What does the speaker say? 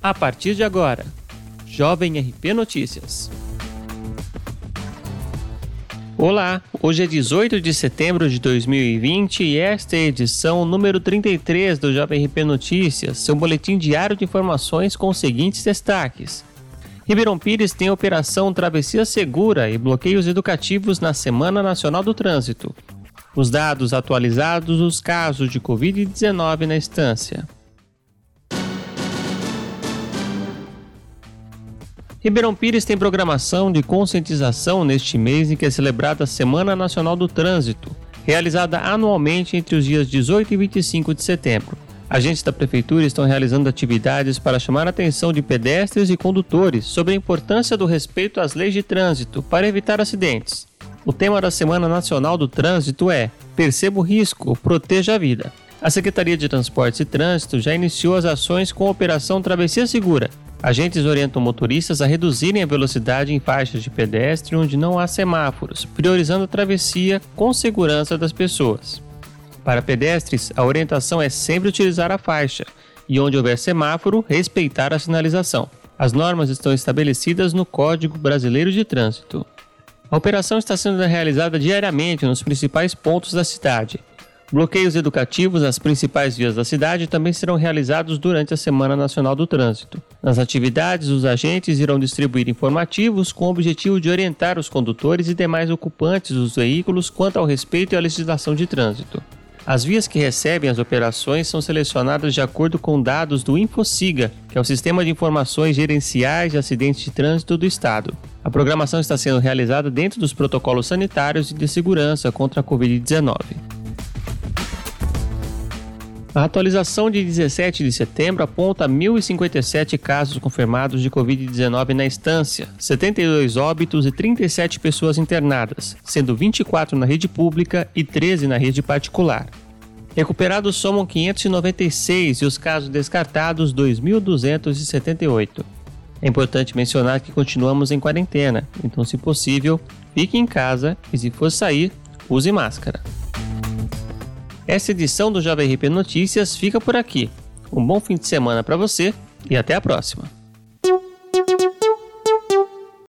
A partir de agora, Jovem RP Notícias. Olá, hoje é 18 de setembro de 2020 e esta é a edição número 33 do Jovem RP Notícias, seu boletim diário de informações com os seguintes destaques. Ribeirão Pires tem operação Travessia Segura e bloqueios educativos na Semana Nacional do Trânsito. Os dados atualizados dos casos de Covid-19 na estância. Ribeirão Pires tem programação de conscientização neste mês em que é celebrada a Semana Nacional do Trânsito, realizada anualmente entre os dias 18 e 25 de setembro. Agentes da Prefeitura estão realizando atividades para chamar a atenção de pedestres e condutores sobre a importância do respeito às leis de trânsito para evitar acidentes. O tema da Semana Nacional do Trânsito é Perceba o risco, proteja a vida. A Secretaria de Transportes e Trânsito já iniciou as ações com a Operação Travessia Segura, Agentes orientam motoristas a reduzirem a velocidade em faixas de pedestre onde não há semáforos, priorizando a travessia com segurança das pessoas. Para pedestres, a orientação é sempre utilizar a faixa e, onde houver semáforo, respeitar a sinalização. As normas estão estabelecidas no Código Brasileiro de Trânsito. A operação está sendo realizada diariamente nos principais pontos da cidade, Bloqueios educativos nas principais vias da cidade também serão realizados durante a Semana Nacional do Trânsito. Nas atividades, os agentes irão distribuir informativos com o objetivo de orientar os condutores e demais ocupantes dos veículos quanto ao respeito à legislação de trânsito. As vias que recebem as operações são selecionadas de acordo com dados do InfoSiga, que é o Sistema de Informações Gerenciais de Acidentes de Trânsito do Estado. A programação está sendo realizada dentro dos protocolos sanitários e de segurança contra a Covid-19. A atualização de 17 de setembro aponta 1.057 casos confirmados de Covid-19 na instância, 72 óbitos e 37 pessoas internadas, sendo 24 na rede pública e 13 na rede particular. Recuperados somam 596 e os casos descartados 2.278. É importante mencionar que continuamos em quarentena, então, se possível, fique em casa e, se for sair, use máscara. Essa edição do Jovem RP Notícias fica por aqui. Um bom fim de semana para você e até a próxima.